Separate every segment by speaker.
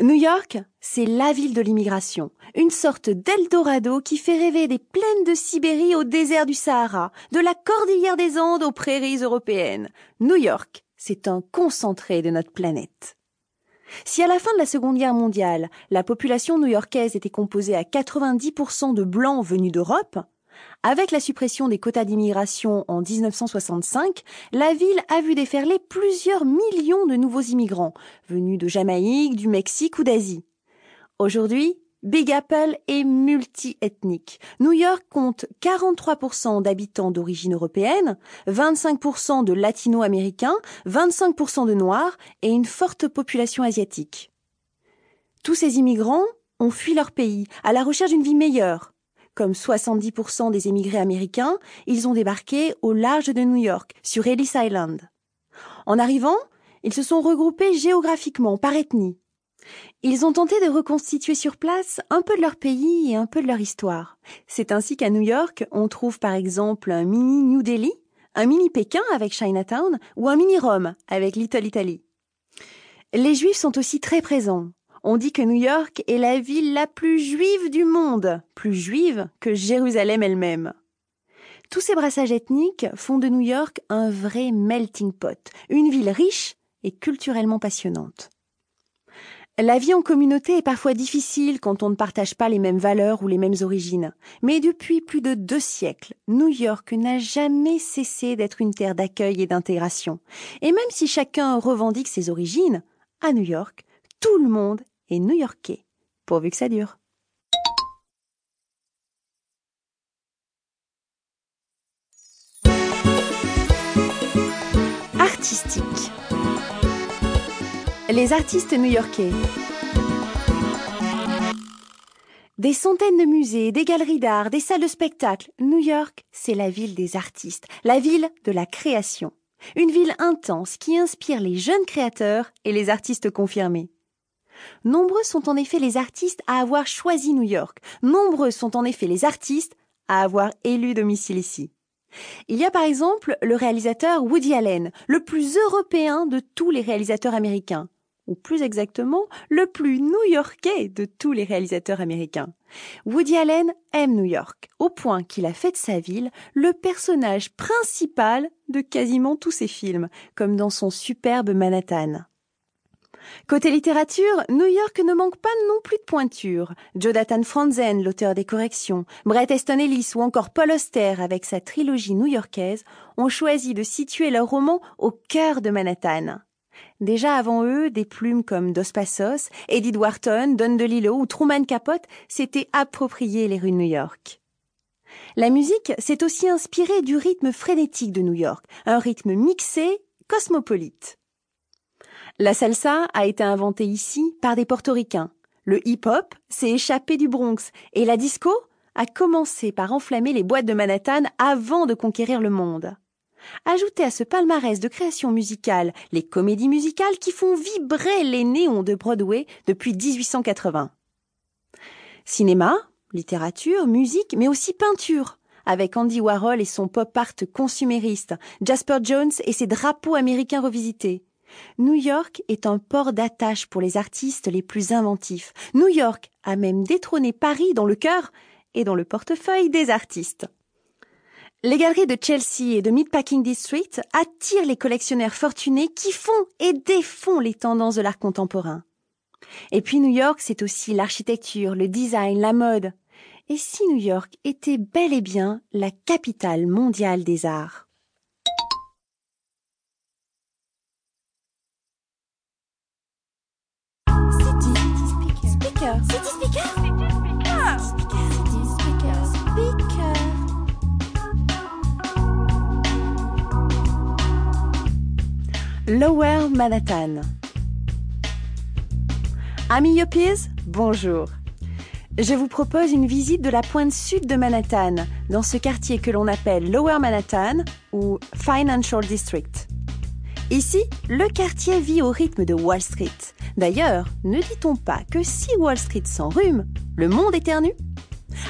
Speaker 1: New York, c'est la ville de l'immigration, une sorte d'Eldorado qui fait rêver des plaines de Sibérie au désert du Sahara, de la cordillère des Andes aux prairies européennes. New York, c'est un concentré de notre planète. Si à la fin de la Seconde Guerre mondiale, la population new-yorkaise était composée à 90% de blancs venus d'Europe, avec la suppression des quotas d'immigration en 1965, la ville a vu déferler plusieurs millions de nouveaux immigrants, venus de Jamaïque, du Mexique ou d'Asie. Aujourd'hui, Big Apple est multi-ethnique. New York compte 43% d'habitants d'origine européenne, 25% de latino-américains, 25% de noirs et une forte population asiatique. Tous ces immigrants ont fui leur pays à la recherche d'une vie meilleure. Comme 70% des émigrés américains, ils ont débarqué au large de New York, sur Ellis Island. En arrivant, ils se sont regroupés géographiquement, par ethnie. Ils ont tenté de reconstituer sur place un peu de leur pays et un peu de leur histoire. C'est ainsi qu'à New York, on trouve par exemple un mini New Delhi, un mini Pékin avec Chinatown ou un mini Rome avec Little Italy. Les Juifs sont aussi très présents. On dit que New York est la ville la plus juive du monde, plus juive que Jérusalem elle-même. Tous ces brassages ethniques font de New York un vrai melting pot, une ville riche et culturellement passionnante. La vie en communauté est parfois difficile quand on ne partage pas les mêmes valeurs ou les mêmes origines. Mais depuis plus de deux siècles, New York n'a jamais cessé d'être une terre d'accueil et d'intégration. Et même si chacun revendique ses origines, à New York, tout le monde et new-yorkais, pourvu que ça dure. Artistique. Les artistes new-yorkais. Des centaines de musées, des galeries d'art, des salles de spectacle. New York, c'est la ville des artistes, la ville de la création. Une ville intense qui inspire les jeunes créateurs et les artistes confirmés. Nombreux sont en effet les artistes à avoir choisi New York. Nombreux sont en effet les artistes à avoir élu domicile ici. Il y a par exemple le réalisateur Woody Allen, le plus européen de tous les réalisateurs américains, ou plus exactement, le plus new-yorkais de tous les réalisateurs américains. Woody Allen aime New York, au point qu'il a fait de sa ville le personnage principal de quasiment tous ses films, comme dans son superbe Manhattan. Côté littérature, New York ne manque pas non plus de pointure. Jonathan Franzen, l'auteur des corrections, Bret Easton Ellis ou encore Paul Auster avec sa trilogie new-yorkaise ont choisi de situer leur roman au cœur de Manhattan. Déjà avant eux, des plumes comme Dos Passos, Edith Wharton, Don DeLillo ou Truman Capote s'étaient appropriés les rues de New York. La musique s'est aussi inspirée du rythme frénétique de New York, un rythme mixé, cosmopolite. La salsa a été inventée ici par des portoricains. Le hip-hop s'est échappé du Bronx et la disco a commencé par enflammer les boîtes de Manhattan avant de conquérir le monde. Ajoutez à ce palmarès de création musicale les comédies musicales qui font vibrer les néons de Broadway depuis 1880. Cinéma, littérature, musique, mais aussi peinture, avec Andy Warhol et son pop art consumériste, Jasper Jones et ses drapeaux américains revisités, New York est un port d'attache pour les artistes les plus inventifs. New York a même détrôné Paris dans le cœur et dans le portefeuille des artistes. Les galeries de Chelsea et de Meatpacking District attirent les collectionneurs fortunés qui font et défont les tendances de l'art contemporain. Et puis New York, c'est aussi l'architecture, le design, la mode. Et si New York était bel et bien la capitale mondiale des arts? Lower Manhattan. Amis Yuppies, bonjour. Je vous propose une visite de la pointe sud de Manhattan, dans ce quartier que l'on appelle Lower Manhattan ou Financial District. Ici, le quartier vit au rythme de Wall Street. D'ailleurs, ne dit-on pas que si Wall Street s'enrhume, le monde éternue?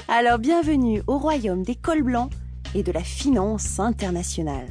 Speaker 1: Alors bienvenue au royaume des cols blancs et de la finance internationale.